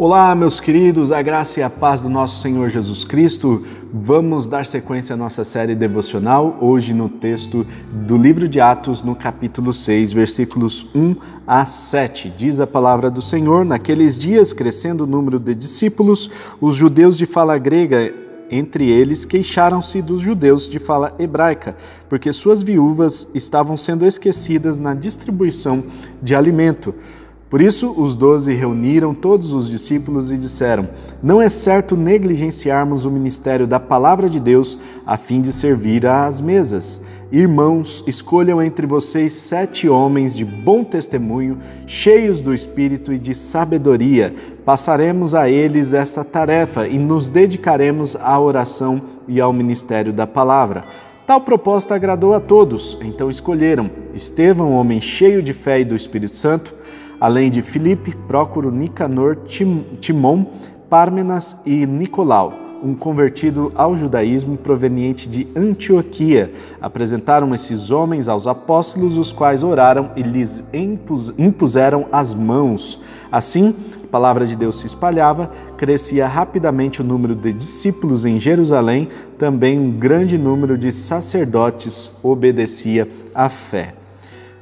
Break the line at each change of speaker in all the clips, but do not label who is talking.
Olá, meus queridos, a graça e a paz do nosso Senhor Jesus Cristo. Vamos dar sequência à nossa série devocional, hoje no texto do livro de Atos, no capítulo 6, versículos 1 a 7. Diz a palavra do Senhor: Naqueles dias, crescendo o número de discípulos, os judeus de fala grega entre eles queixaram-se dos judeus de fala hebraica, porque suas viúvas estavam sendo esquecidas na distribuição de alimento. Por isso, os doze reuniram todos os discípulos e disseram: Não é certo negligenciarmos o ministério da palavra de Deus a fim de servir às mesas. Irmãos, escolham entre vocês sete homens de bom testemunho, cheios do espírito e de sabedoria. Passaremos a eles essa tarefa e nos dedicaremos à oração e ao ministério da palavra. Tal proposta agradou a todos, então escolheram Estevão, homem cheio de fé e do Espírito Santo além de Filipe, Prócoro, Nicanor, Tim, Timon, Pármenas e Nicolau, um convertido ao judaísmo proveniente de Antioquia. Apresentaram esses homens aos apóstolos, os quais oraram e lhes impuseram as mãos. Assim, a palavra de Deus se espalhava, crescia rapidamente o número de discípulos em Jerusalém, também um grande número de sacerdotes obedecia à fé.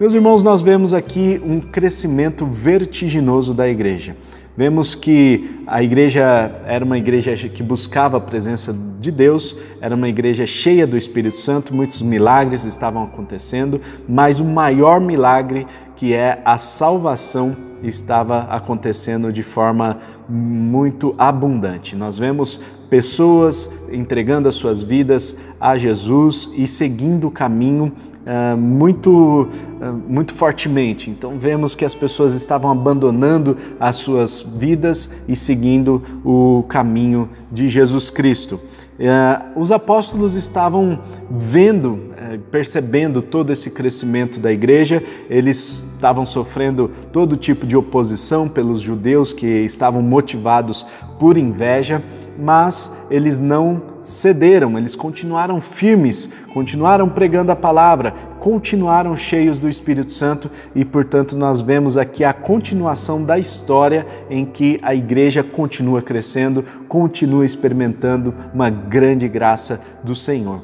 Meus irmãos, nós vemos aqui um crescimento vertiginoso da igreja. Vemos que a igreja era uma igreja que buscava a presença de Deus, era uma igreja cheia do Espírito Santo, muitos milagres estavam acontecendo, mas o maior milagre, que é a salvação, estava acontecendo de forma muito abundante. Nós vemos pessoas entregando as suas vidas a Jesus e seguindo o caminho uh, muito, uh, muito fortemente. Então, vemos que as pessoas estavam abandonando as suas vidas e seguindo o caminho de Jesus Cristo. Uh, os apóstolos estavam vendo, percebendo todo esse crescimento da igreja, eles estavam sofrendo todo tipo de oposição pelos judeus que estavam motivados por inveja, mas eles não cederam, eles continuaram firmes, continuaram pregando a palavra, continuaram cheios do Espírito Santo e, portanto, nós vemos aqui a continuação da história em que a igreja continua crescendo, continua experimentando uma grande graça do Senhor.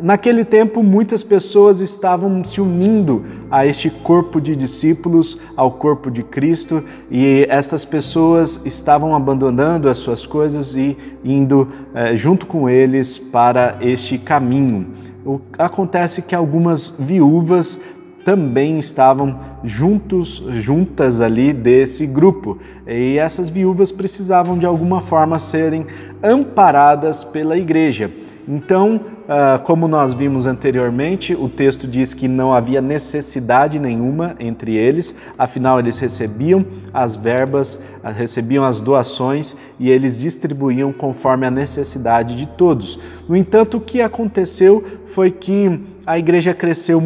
Naquele tempo, muitas pessoas estavam se unindo a este corpo de discípulos, ao corpo de Cristo, e estas pessoas estavam abandonando as suas coisas e indo eh, junto com eles para este caminho. O, acontece que algumas viúvas também estavam juntos, juntas ali desse grupo. E essas viúvas precisavam de alguma forma serem amparadas pela igreja. Então, como nós vimos anteriormente, o texto diz que não havia necessidade nenhuma entre eles, afinal, eles recebiam as verbas, ah, recebiam as doações e eles distribuíam conforme a necessidade de todos. No entanto, o que aconteceu foi que a igreja cresceu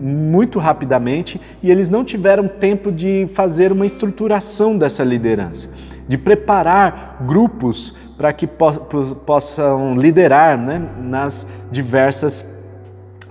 muito rapidamente e eles não tiveram tempo de fazer uma estruturação dessa liderança, de preparar grupos para que po possam liderar né, nas diversas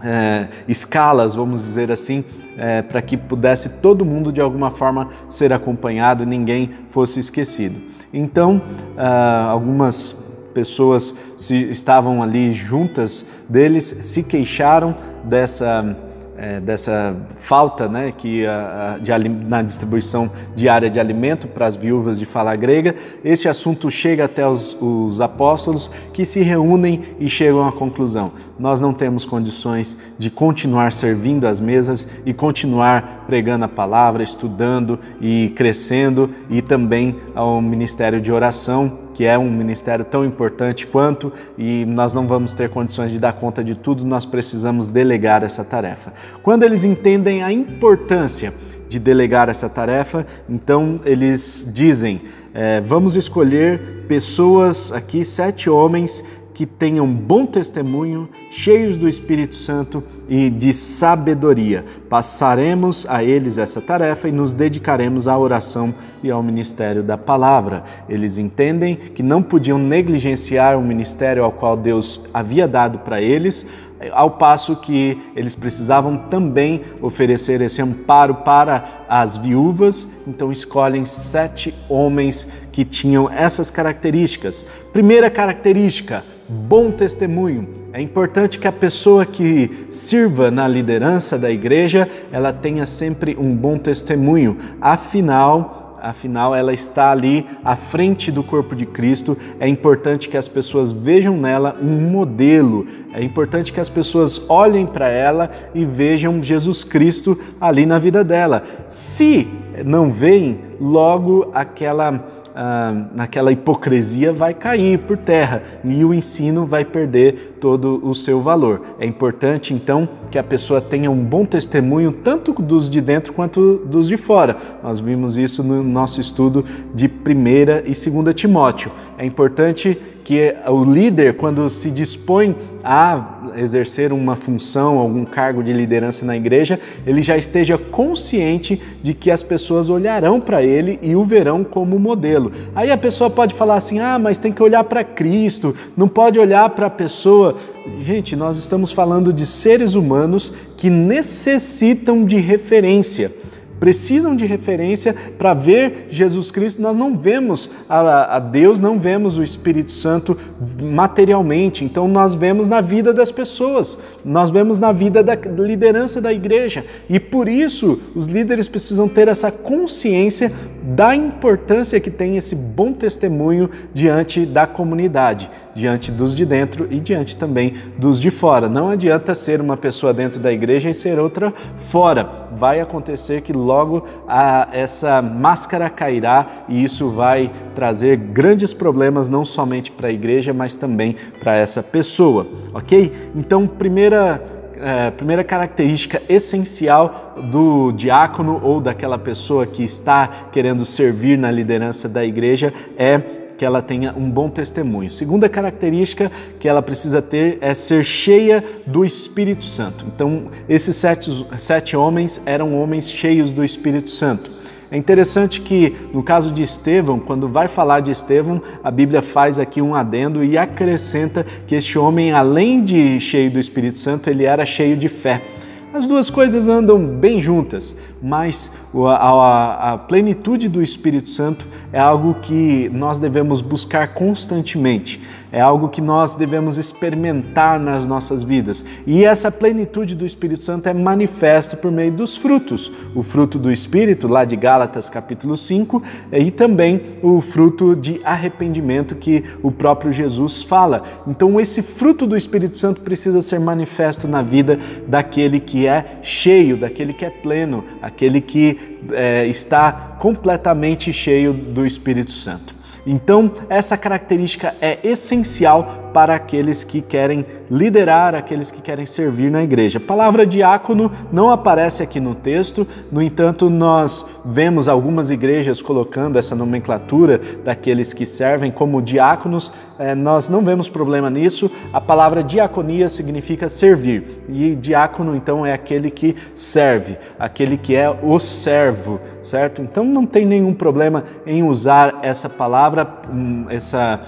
é, escalas, vamos dizer assim, é, para que pudesse todo mundo de alguma forma ser acompanhado e ninguém fosse esquecido. Então, ah, algumas pessoas se, estavam ali juntas deles, se queixaram dessa é, dessa falta né, que, a, de, na distribuição diária de alimento para as viúvas de fala grega. Este assunto chega até os, os apóstolos que se reúnem e chegam à conclusão: nós não temos condições de continuar servindo às mesas e continuar pregando a palavra, estudando e crescendo, e também ao ministério de oração que é um ministério tão importante quanto, e nós não vamos ter condições de dar conta de tudo, nós precisamos delegar essa tarefa. Quando eles entendem a importância de delegar essa tarefa, então eles dizem: é, vamos escolher pessoas aqui, sete homens que tenham bom testemunho, cheios do Espírito Santo e de sabedoria. Passaremos a eles essa tarefa e nos dedicaremos à oração e ao ministério da palavra. Eles entendem que não podiam negligenciar o ministério ao qual Deus havia dado para eles, ao passo que eles precisavam também oferecer esse amparo para as viúvas, então escolhem sete homens que tinham essas características. Primeira característica: bom testemunho. É importante que a pessoa que sirva na liderança da igreja, ela tenha sempre um bom testemunho. Afinal, afinal ela está ali à frente do corpo de Cristo. É importante que as pessoas vejam nela um modelo. É importante que as pessoas olhem para ela e vejam Jesus Cristo ali na vida dela. Se não veem, logo aquela ah, naquela hipocrisia vai cair por terra e o ensino vai perder todo o seu valor. É importante então que a pessoa tenha um bom testemunho tanto dos de dentro quanto dos de fora. Nós vimos isso no nosso estudo de 1 e 2 Timóteo. É importante que o líder, quando se dispõe a exercer uma função, algum cargo de liderança na igreja, ele já esteja consciente de que as pessoas olharão para ele e o verão como modelo. Aí a pessoa pode falar assim: ah, mas tem que olhar para Cristo, não pode olhar para a pessoa. Gente, nós estamos falando de seres humanos que necessitam de referência precisam de referência para ver Jesus Cristo. Nós não vemos a, a, Deus, não vemos o Espírito Santo materialmente, então nós vemos na vida das pessoas, nós vemos na vida da liderança da igreja. E por isso os líderes precisam ter essa consciência da importância que tem esse bom testemunho diante da comunidade, diante dos de dentro e diante também dos de fora. Não adianta ser uma pessoa dentro da igreja e ser outra fora. Vai acontecer que logo a, essa máscara cairá e isso vai trazer grandes problemas não somente para a igreja, mas também para essa pessoa, ok? Então, primeira é, primeira característica essencial do diácono ou daquela pessoa que está querendo servir na liderança da igreja é que ela tenha um bom testemunho. Segunda característica que ela precisa ter é ser cheia do Espírito Santo. Então, esses sete, sete homens eram homens cheios do Espírito Santo. É interessante que, no caso de Estevão, quando vai falar de Estevão, a Bíblia faz aqui um adendo e acrescenta que este homem, além de cheio do Espírito Santo, ele era cheio de fé. As duas coisas andam bem juntas, mas a, plenitude do Espírito Santo é algo que nós devemos buscar constantemente, é algo que nós devemos experimentar nas nossas vidas. E essa plenitude do Espírito Santo é manifesto por meio dos frutos: o fruto do Espírito, lá de Gálatas capítulo 5, e também o fruto de arrependimento que o próprio Jesus fala. Então, esse fruto do Espírito Santo precisa ser manifesto na vida daquele que é cheio, daquele que é pleno, aquele que é, está completamente cheio do Espírito Santo. Então, essa característica é essencial para aqueles que querem liderar, aqueles que querem servir na igreja. A palavra diácono não aparece aqui no texto, no entanto, nós vemos algumas igrejas colocando essa nomenclatura daqueles que servem como diáconos. É, nós não vemos problema nisso. A palavra diaconia significa servir, e diácono, então, é aquele que serve, aquele que é o servo, certo? Então, não tem nenhum problema em usar essa palavra, hum, essa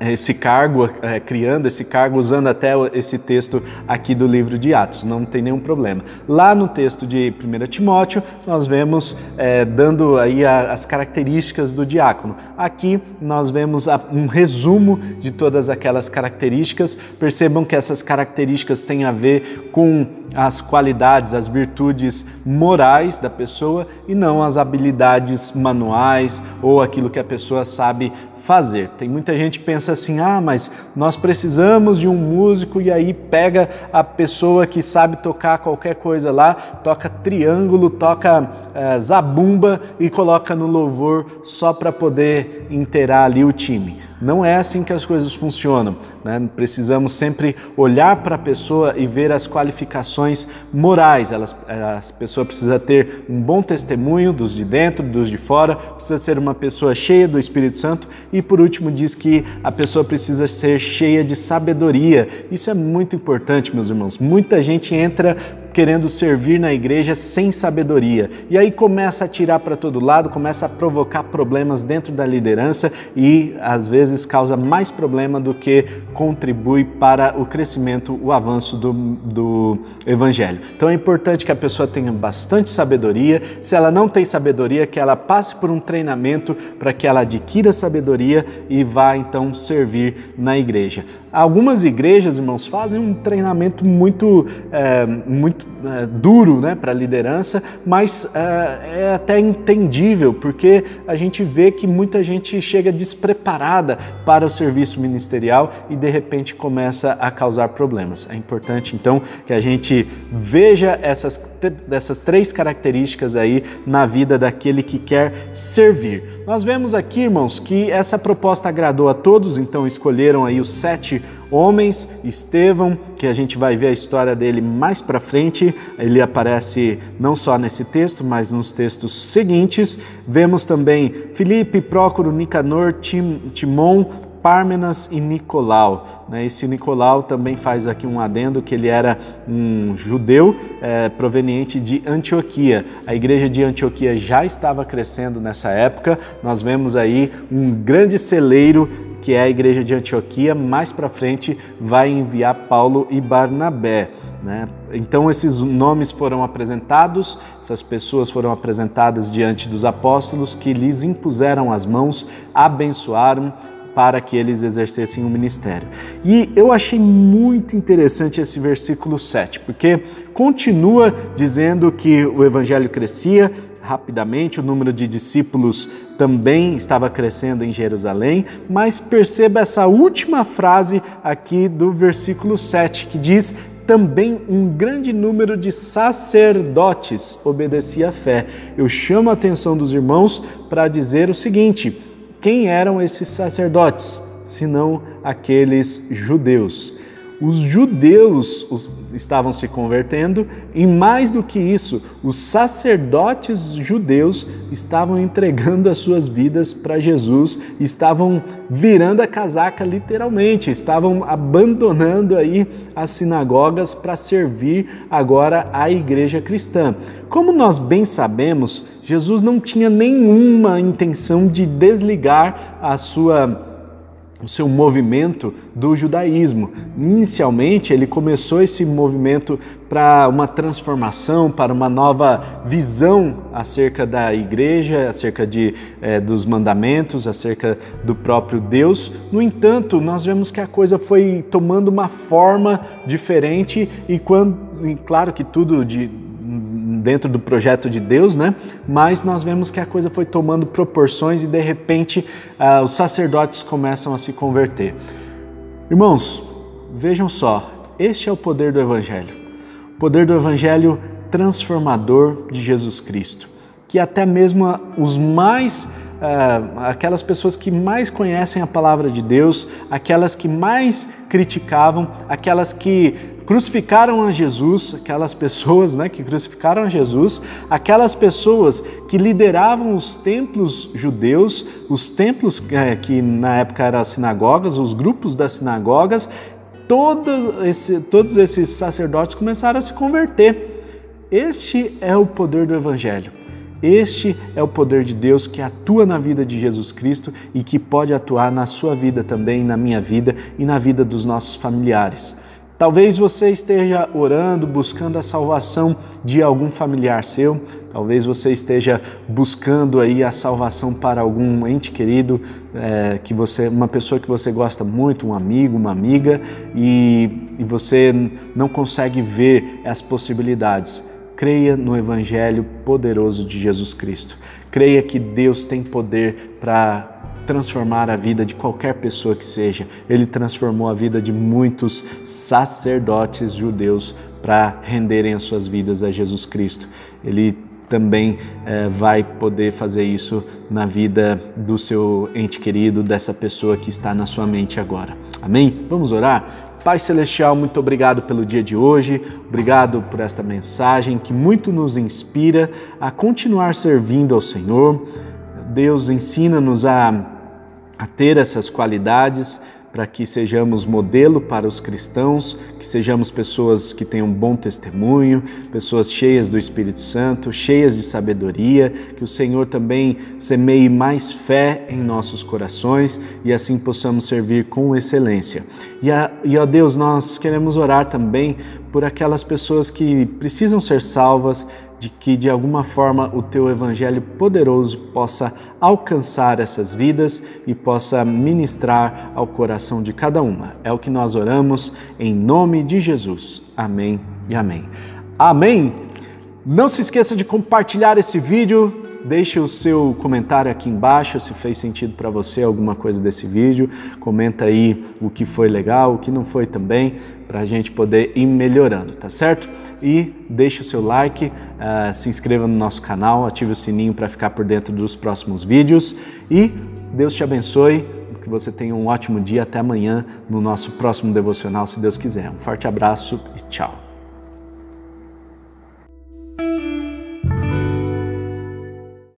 esse cargo, é, criando esse cargo, usando até esse texto aqui do livro de Atos, não tem nenhum problema. Lá no texto de 1 Timóteo, nós vemos é, dando aí as características do diácono. Aqui nós vemos um resumo de todas aquelas características. Percebam que essas características têm a ver com as qualidades, as virtudes morais da pessoa e não as habilidades manuais ou aquilo que a pessoa sabe fazer. Tem muita gente que pensa assim: ah, mas nós precisamos de um músico e aí pega a pessoa que sabe tocar qualquer coisa lá, toca triângulo, toca é, zabumba e coloca no louvor só para poder inteirar ali o time. Não é assim que as coisas funcionam. Né? Precisamos sempre olhar para a pessoa e ver as qualificações morais. Elas, a pessoa precisa ter um bom testemunho dos de dentro, dos de fora, precisa ser uma pessoa cheia do Espírito Santo e, por último, diz que a pessoa precisa ser cheia de sabedoria. Isso é muito importante, meus irmãos. Muita gente entra querendo servir na igreja sem sabedoria. E aí começa a tirar para todo lado, começa a provocar problemas dentro da liderança e às vezes causa mais problema do que contribui para o crescimento, o avanço do, do evangelho. Então é importante que a pessoa tenha bastante sabedoria. Se ela não tem sabedoria, que ela passe por um treinamento para que ela adquira sabedoria e vá então servir na igreja. Algumas igrejas, irmãos, fazem um treinamento muito, é, muito é, duro né, para a liderança, mas é, é, até entendível, porque a gente vê que muita gente chega despreparada para o serviço ministerial e de repente começa a causar problemas. É importante então que a gente veja essas, essas três características aí na vida daquele que quer servir. Nós vemos aqui, irmãos, que essa proposta agradou a todos, então escolheram aí os sete homens, Estevão, que a gente vai ver a história dele mais para frente, ele aparece não só nesse texto, mas nos textos seguintes. Vemos também Filipe, Prócoro, Nicanor, Tim, Timon, Pármenas e Nicolau. Né? Esse Nicolau também faz aqui um adendo que ele era um judeu é, proveniente de Antioquia. A igreja de Antioquia já estava crescendo nessa época. Nós vemos aí um grande celeiro que é a igreja de Antioquia. Mais para frente vai enviar Paulo e Barnabé. Né? Então, esses nomes foram apresentados, essas pessoas foram apresentadas diante dos apóstolos que lhes impuseram as mãos, abençoaram, para que eles exercessem o ministério. E eu achei muito interessante esse versículo 7, porque continua dizendo que o evangelho crescia rapidamente, o número de discípulos também estava crescendo em Jerusalém, mas perceba essa última frase aqui do versículo 7, que diz: também um grande número de sacerdotes obedecia à fé. Eu chamo a atenção dos irmãos para dizer o seguinte: quem eram esses sacerdotes, senão aqueles judeus? Os judeus estavam se convertendo e, mais do que isso, os sacerdotes judeus estavam entregando as suas vidas para Jesus, estavam virando a casaca literalmente, estavam abandonando aí as sinagogas para servir agora a igreja cristã. Como nós bem sabemos, Jesus não tinha nenhuma intenção de desligar a sua o seu movimento do judaísmo. Inicialmente, ele começou esse movimento para uma transformação, para uma nova visão acerca da igreja, acerca de, é, dos mandamentos, acerca do próprio Deus. No entanto, nós vemos que a coisa foi tomando uma forma diferente e quando, e claro que tudo de dentro do projeto de Deus, né? Mas nós vemos que a coisa foi tomando proporções e de repente uh, os sacerdotes começam a se converter. Irmãos, vejam só, este é o poder do Evangelho. O poder do Evangelho transformador de Jesus Cristo, que até mesmo os mais uh, aquelas pessoas que mais conhecem a palavra de Deus, aquelas que mais criticavam, aquelas que crucificaram a Jesus, aquelas pessoas né, que crucificaram a Jesus, aquelas pessoas que lideravam os templos judeus, os templos é, que na época eram as sinagogas, os grupos das sinagogas, todos, esse, todos esses sacerdotes começaram a se converter. Este é o poder do Evangelho. Este é o poder de Deus que atua na vida de Jesus Cristo e que pode atuar na sua vida também, na minha vida e na vida dos nossos familiares. Talvez você esteja orando, buscando a salvação de algum familiar seu, talvez você esteja buscando aí a salvação para algum ente querido, é, que você, uma pessoa que você gosta muito, um amigo, uma amiga, e, e você não consegue ver as possibilidades. Creia no Evangelho poderoso de Jesus Cristo. Creia que Deus tem poder para transformar a vida de qualquer pessoa que seja. Ele transformou a vida de muitos sacerdotes judeus para renderem as suas vidas a Jesus Cristo. Ele também é, vai poder fazer isso na vida do seu ente querido, dessa pessoa que está na sua mente agora. Amém? Vamos orar? Pai Celestial, muito obrigado pelo dia de hoje, obrigado por esta mensagem que muito nos inspira a continuar servindo ao Senhor. Deus, ensina-nos a a ter essas qualidades, para que sejamos modelo para os cristãos, que sejamos pessoas que tenham bom testemunho, pessoas cheias do Espírito Santo, cheias de sabedoria, que o Senhor também semeie mais fé em nossos corações e assim possamos servir com excelência. E, a, e ó Deus, nós queremos orar também por aquelas pessoas que precisam ser salvas, de que de alguma forma o teu evangelho poderoso possa alcançar essas vidas e possa ministrar ao coração de cada uma. É o que nós oramos em nome de Jesus. Amém e amém. Amém. Não se esqueça de compartilhar esse vídeo Deixe o seu comentário aqui embaixo se fez sentido para você alguma coisa desse vídeo. Comenta aí o que foi legal, o que não foi também, para a gente poder ir melhorando, tá certo? E deixe o seu like, uh, se inscreva no nosso canal, ative o sininho para ficar por dentro dos próximos vídeos e Deus te abençoe. Que você tenha um ótimo dia. Até amanhã no nosso próximo devocional, se Deus quiser. Um forte abraço e tchau.